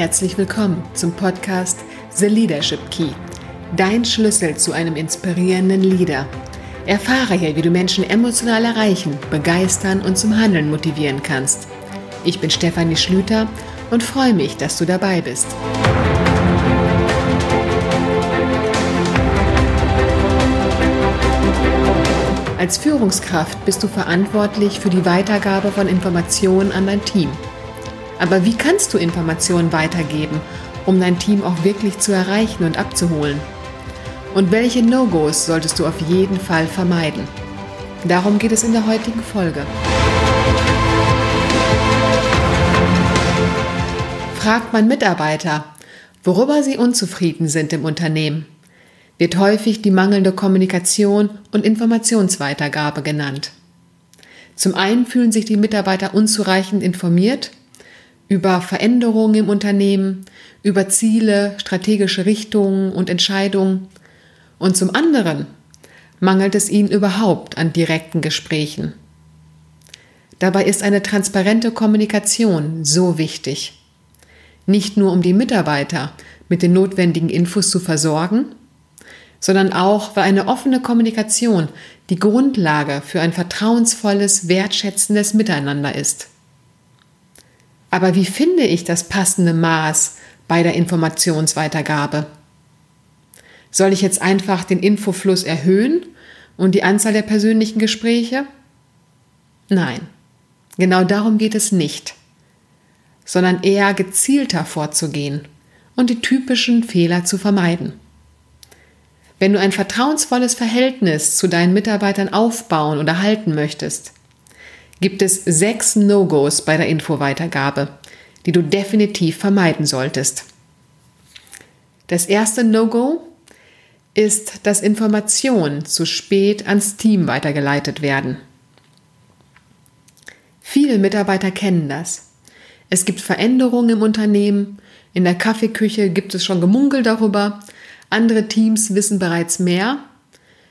Herzlich willkommen zum Podcast The Leadership Key, dein Schlüssel zu einem inspirierenden Leader. Erfahre hier, wie du Menschen emotional erreichen, begeistern und zum Handeln motivieren kannst. Ich bin Stefanie Schlüter und freue mich, dass du dabei bist. Als Führungskraft bist du verantwortlich für die Weitergabe von Informationen an dein Team. Aber wie kannst du Informationen weitergeben, um dein Team auch wirklich zu erreichen und abzuholen? Und welche No-Gos solltest du auf jeden Fall vermeiden? Darum geht es in der heutigen Folge. Fragt man Mitarbeiter, worüber sie unzufrieden sind im Unternehmen, wird häufig die mangelnde Kommunikation und Informationsweitergabe genannt. Zum einen fühlen sich die Mitarbeiter unzureichend informiert über Veränderungen im Unternehmen, über Ziele, strategische Richtungen und Entscheidungen. Und zum anderen mangelt es ihnen überhaupt an direkten Gesprächen. Dabei ist eine transparente Kommunikation so wichtig. Nicht nur um die Mitarbeiter mit den notwendigen Infos zu versorgen, sondern auch, weil eine offene Kommunikation die Grundlage für ein vertrauensvolles, wertschätzendes Miteinander ist. Aber wie finde ich das passende Maß bei der Informationsweitergabe? Soll ich jetzt einfach den Infofluss erhöhen und die Anzahl der persönlichen Gespräche? Nein, genau darum geht es nicht, sondern eher gezielter vorzugehen und die typischen Fehler zu vermeiden. Wenn du ein vertrauensvolles Verhältnis zu deinen Mitarbeitern aufbauen oder halten möchtest, gibt es sechs No-Gos bei der Infoweitergabe, die du definitiv vermeiden solltest. Das erste No-Go ist, dass Informationen zu spät ans Team weitergeleitet werden. Viele Mitarbeiter kennen das. Es gibt Veränderungen im Unternehmen, in der Kaffeeküche gibt es schon Gemunkel darüber, andere Teams wissen bereits mehr,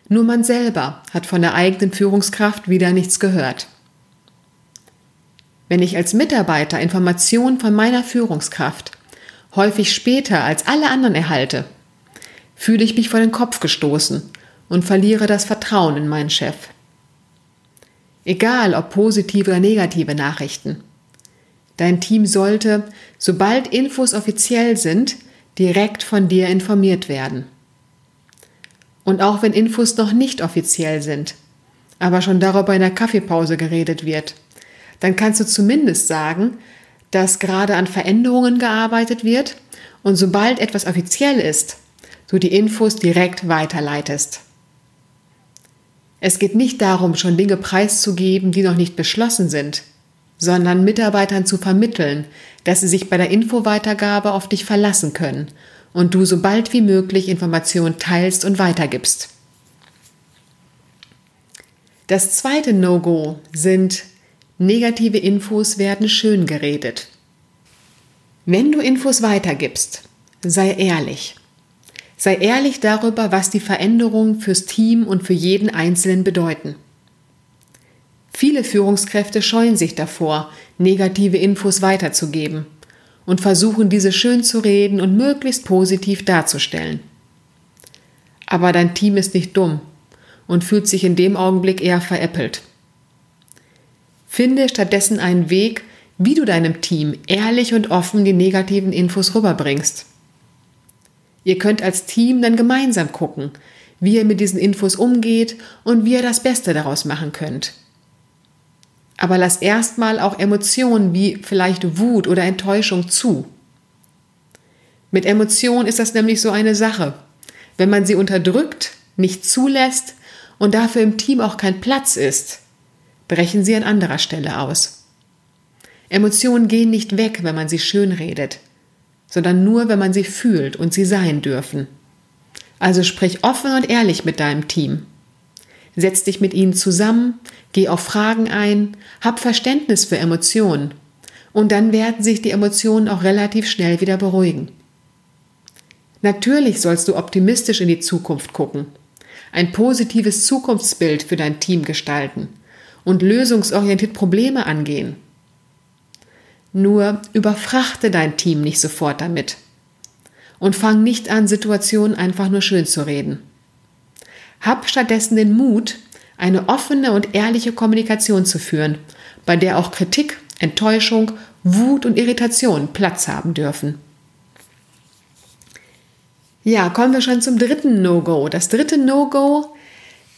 nur man selber hat von der eigenen Führungskraft wieder nichts gehört. Wenn ich als Mitarbeiter Informationen von meiner Führungskraft häufig später als alle anderen erhalte, fühle ich mich vor den Kopf gestoßen und verliere das Vertrauen in meinen Chef. Egal ob positive oder negative Nachrichten. Dein Team sollte, sobald Infos offiziell sind, direkt von dir informiert werden. Und auch wenn Infos noch nicht offiziell sind, aber schon darüber in der Kaffeepause geredet wird, dann kannst du zumindest sagen, dass gerade an Veränderungen gearbeitet wird und sobald etwas offiziell ist, du die Infos direkt weiterleitest. Es geht nicht darum, schon Dinge preiszugeben, die noch nicht beschlossen sind, sondern Mitarbeitern zu vermitteln, dass sie sich bei der Infoweitergabe auf dich verlassen können und du so bald wie möglich Informationen teilst und weitergibst. Das zweite No-Go sind Negative Infos werden schön geredet. Wenn du Infos weitergibst, sei ehrlich. Sei ehrlich darüber, was die Veränderungen fürs Team und für jeden Einzelnen bedeuten. Viele Führungskräfte scheuen sich davor, negative Infos weiterzugeben und versuchen diese schön zu reden und möglichst positiv darzustellen. Aber dein Team ist nicht dumm und fühlt sich in dem Augenblick eher veräppelt. Finde stattdessen einen Weg, wie du deinem Team ehrlich und offen die negativen Infos rüberbringst. Ihr könnt als Team dann gemeinsam gucken, wie ihr mit diesen Infos umgeht und wie ihr das Beste daraus machen könnt. Aber lass erstmal auch Emotionen wie vielleicht Wut oder Enttäuschung zu. Mit Emotionen ist das nämlich so eine Sache. Wenn man sie unterdrückt, nicht zulässt und dafür im Team auch kein Platz ist, brechen sie an anderer Stelle aus. Emotionen gehen nicht weg, wenn man sie schön redet, sondern nur, wenn man sie fühlt und sie sein dürfen. Also sprich offen und ehrlich mit deinem Team. Setz dich mit ihnen zusammen, geh auf Fragen ein, hab Verständnis für Emotionen und dann werden sich die Emotionen auch relativ schnell wieder beruhigen. Natürlich sollst du optimistisch in die Zukunft gucken, ein positives Zukunftsbild für dein Team gestalten und lösungsorientiert Probleme angehen. Nur überfrachte dein Team nicht sofort damit. Und fang nicht an, Situationen einfach nur schön zu reden. Hab stattdessen den Mut, eine offene und ehrliche Kommunikation zu führen, bei der auch Kritik, Enttäuschung, Wut und Irritation Platz haben dürfen. Ja, kommen wir schon zum dritten No-Go. Das dritte No-Go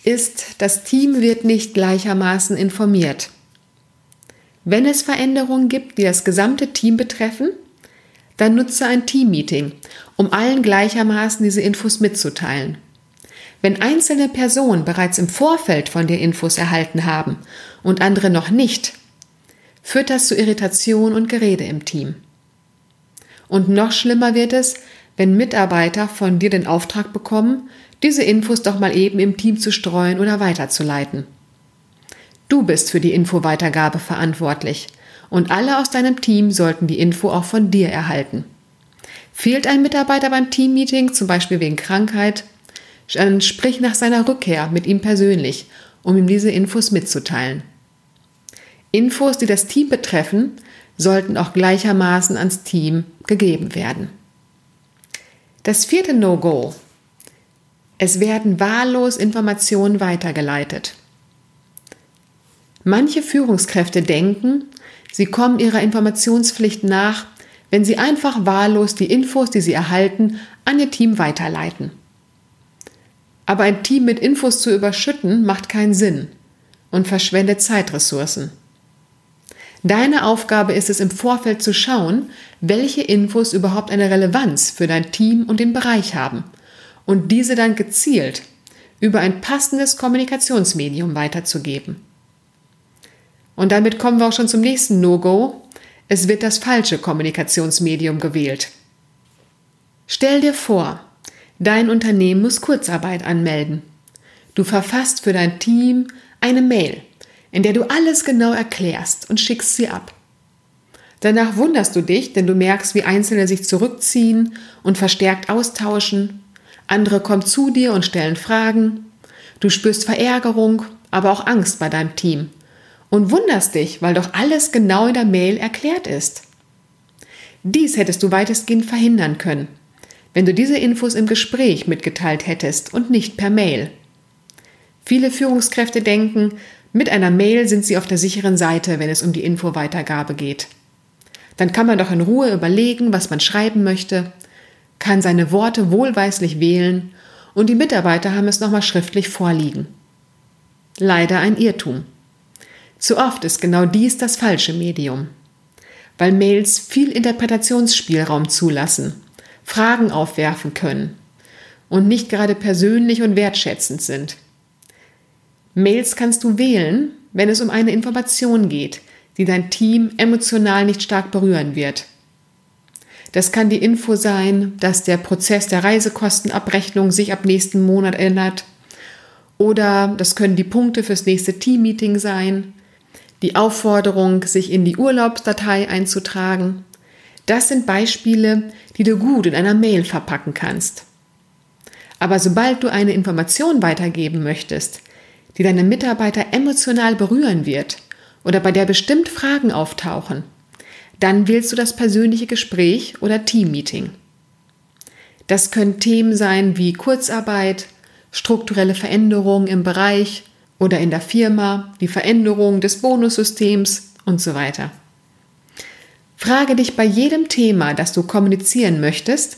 ist, das Team wird nicht gleichermaßen informiert. Wenn es Veränderungen gibt, die das gesamte Team betreffen, dann nutze ein Team-Meeting, um allen gleichermaßen diese Infos mitzuteilen. Wenn einzelne Personen bereits im Vorfeld von dir Infos erhalten haben und andere noch nicht, führt das zu Irritation und Gerede im Team. Und noch schlimmer wird es, wenn Mitarbeiter von dir den Auftrag bekommen, diese Infos doch mal eben im Team zu streuen oder weiterzuleiten. Du bist für die Infoweitergabe verantwortlich und alle aus deinem Team sollten die Info auch von dir erhalten. Fehlt ein Mitarbeiter beim Teammeeting, zum Beispiel wegen Krankheit, dann sprich nach seiner Rückkehr mit ihm persönlich, um ihm diese Infos mitzuteilen. Infos, die das Team betreffen, sollten auch gleichermaßen ans Team gegeben werden. Das vierte No-Go. Es werden wahllos Informationen weitergeleitet. Manche Führungskräfte denken, sie kommen ihrer Informationspflicht nach, wenn sie einfach wahllos die Infos, die sie erhalten, an ihr Team weiterleiten. Aber ein Team mit Infos zu überschütten macht keinen Sinn und verschwendet Zeitressourcen. Deine Aufgabe ist es im Vorfeld zu schauen, welche Infos überhaupt eine Relevanz für dein Team und den Bereich haben und diese dann gezielt über ein passendes Kommunikationsmedium weiterzugeben. Und damit kommen wir auch schon zum nächsten No-Go. Es wird das falsche Kommunikationsmedium gewählt. Stell dir vor, dein Unternehmen muss Kurzarbeit anmelden. Du verfasst für dein Team eine Mail in der du alles genau erklärst und schickst sie ab. Danach wunderst du dich, denn du merkst, wie Einzelne sich zurückziehen und verstärkt austauschen. Andere kommen zu dir und stellen Fragen. Du spürst Verärgerung, aber auch Angst bei deinem Team. Und wunderst dich, weil doch alles genau in der Mail erklärt ist. Dies hättest du weitestgehend verhindern können, wenn du diese Infos im Gespräch mitgeteilt hättest und nicht per Mail. Viele Führungskräfte denken, mit einer Mail sind Sie auf der sicheren Seite, wenn es um die Infoweitergabe geht. Dann kann man doch in Ruhe überlegen, was man schreiben möchte, kann seine Worte wohlweislich wählen und die Mitarbeiter haben es nochmal schriftlich vorliegen. Leider ein Irrtum. Zu oft ist genau dies das falsche Medium, weil Mails viel Interpretationsspielraum zulassen, Fragen aufwerfen können und nicht gerade persönlich und wertschätzend sind. Mails kannst du wählen, wenn es um eine Information geht, die dein Team emotional nicht stark berühren wird. Das kann die Info sein, dass der Prozess der Reisekostenabrechnung sich ab nächsten Monat ändert. Oder das können die Punkte fürs nächste Teammeeting sein, die Aufforderung, sich in die Urlaubsdatei einzutragen. Das sind Beispiele, die du gut in einer Mail verpacken kannst. Aber sobald du eine Information weitergeben möchtest, die deine Mitarbeiter emotional berühren wird oder bei der bestimmt Fragen auftauchen, dann wählst du das persönliche Gespräch oder Teammeeting. Das können Themen sein wie Kurzarbeit, strukturelle Veränderungen im Bereich oder in der Firma, die Veränderung des Bonussystems und so weiter. Frage dich bei jedem Thema, das du kommunizieren möchtest,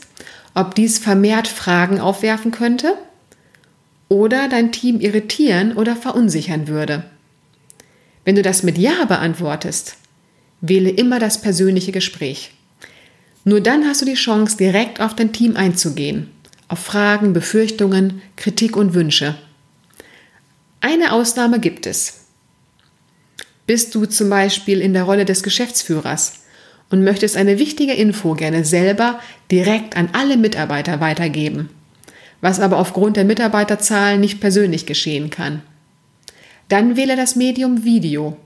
ob dies vermehrt Fragen aufwerfen könnte oder dein Team irritieren oder verunsichern würde. Wenn du das mit Ja beantwortest, wähle immer das persönliche Gespräch. Nur dann hast du die Chance, direkt auf dein Team einzugehen, auf Fragen, Befürchtungen, Kritik und Wünsche. Eine Ausnahme gibt es. Bist du zum Beispiel in der Rolle des Geschäftsführers und möchtest eine wichtige Info gerne selber direkt an alle Mitarbeiter weitergeben was aber aufgrund der Mitarbeiterzahlen nicht persönlich geschehen kann. Dann wähle das Medium Video.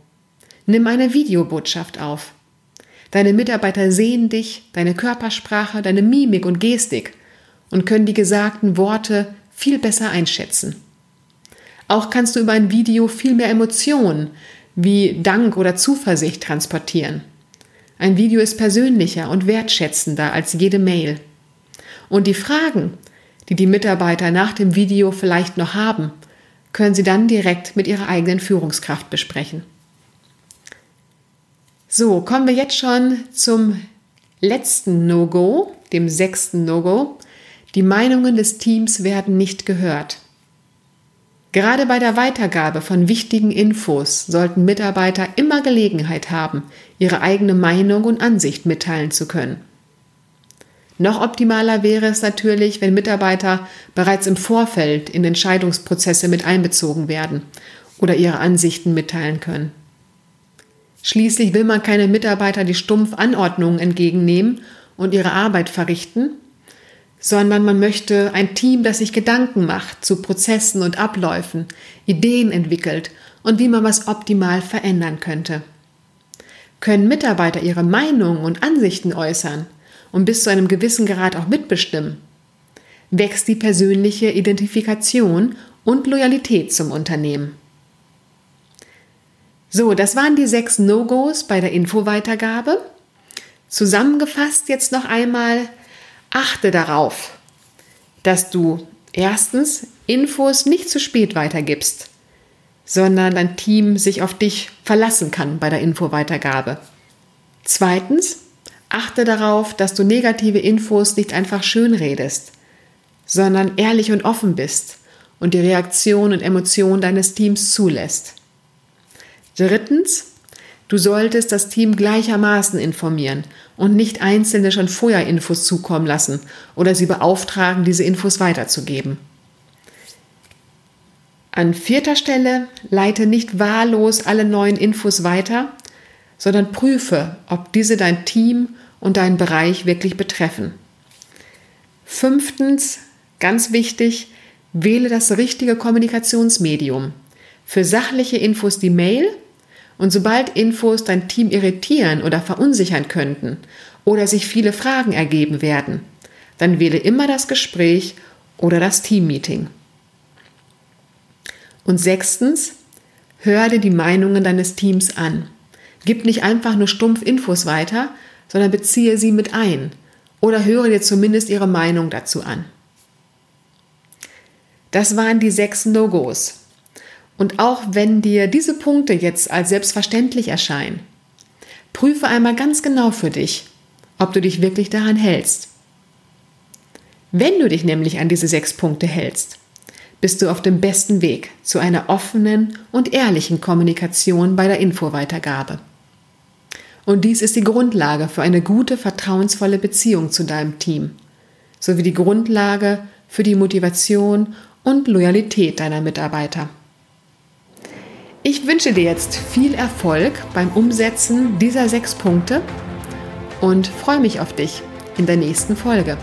Nimm eine Videobotschaft auf. Deine Mitarbeiter sehen dich, deine Körpersprache, deine Mimik und Gestik und können die gesagten Worte viel besser einschätzen. Auch kannst du über ein Video viel mehr Emotionen wie Dank oder Zuversicht transportieren. Ein Video ist persönlicher und wertschätzender als jede Mail. Und die Fragen, die die Mitarbeiter nach dem Video vielleicht noch haben, können Sie dann direkt mit Ihrer eigenen Führungskraft besprechen. So, kommen wir jetzt schon zum letzten No-Go, dem sechsten No-Go. Die Meinungen des Teams werden nicht gehört. Gerade bei der Weitergabe von wichtigen Infos sollten Mitarbeiter immer Gelegenheit haben, ihre eigene Meinung und Ansicht mitteilen zu können. Noch optimaler wäre es natürlich, wenn Mitarbeiter bereits im Vorfeld in Entscheidungsprozesse mit einbezogen werden oder ihre Ansichten mitteilen können. Schließlich will man keine Mitarbeiter, die stumpf Anordnungen entgegennehmen und ihre Arbeit verrichten, sondern man möchte ein Team, das sich Gedanken macht zu Prozessen und Abläufen, Ideen entwickelt und wie man was optimal verändern könnte. Können Mitarbeiter ihre Meinungen und Ansichten äußern und bis zu einem gewissen Grad auch mitbestimmen, wächst die persönliche Identifikation und Loyalität zum Unternehmen. So, das waren die sechs No-Gos bei der Infoweitergabe. Zusammengefasst jetzt noch einmal, achte darauf, dass du erstens Infos nicht zu spät weitergibst, sondern dein Team sich auf dich verlassen kann bei der Infoweitergabe. Zweitens, achte darauf, dass du negative Infos nicht einfach schönredest, sondern ehrlich und offen bist und die Reaktion und Emotion deines Teams zulässt. Drittens, du solltest das Team gleichermaßen informieren und nicht Einzelne schon vorher Infos zukommen lassen oder sie beauftragen, diese Infos weiterzugeben. An vierter Stelle leite nicht wahllos alle neuen Infos weiter, sondern prüfe, ob diese dein Team und deinen Bereich wirklich betreffen. Fünftens, ganz wichtig, wähle das richtige Kommunikationsmedium. Für sachliche Infos die Mail und sobald Infos dein Team irritieren oder verunsichern könnten oder sich viele Fragen ergeben werden, dann wähle immer das Gespräch oder das Teammeeting. Und sechstens, hör dir die Meinungen deines Teams an. Gib nicht einfach nur stumpf Infos weiter, sondern beziehe sie mit ein oder höre dir zumindest ihre Meinung dazu an. Das waren die sechs No-Gos. Und auch wenn dir diese Punkte jetzt als selbstverständlich erscheinen, prüfe einmal ganz genau für dich, ob du dich wirklich daran hältst. Wenn du dich nämlich an diese sechs Punkte hältst, bist du auf dem besten Weg zu einer offenen und ehrlichen Kommunikation bei der Infoweitergabe. Und dies ist die Grundlage für eine gute, vertrauensvolle Beziehung zu deinem Team, sowie die Grundlage für die Motivation und Loyalität deiner Mitarbeiter. Ich wünsche dir jetzt viel Erfolg beim Umsetzen dieser sechs Punkte und freue mich auf dich in der nächsten Folge.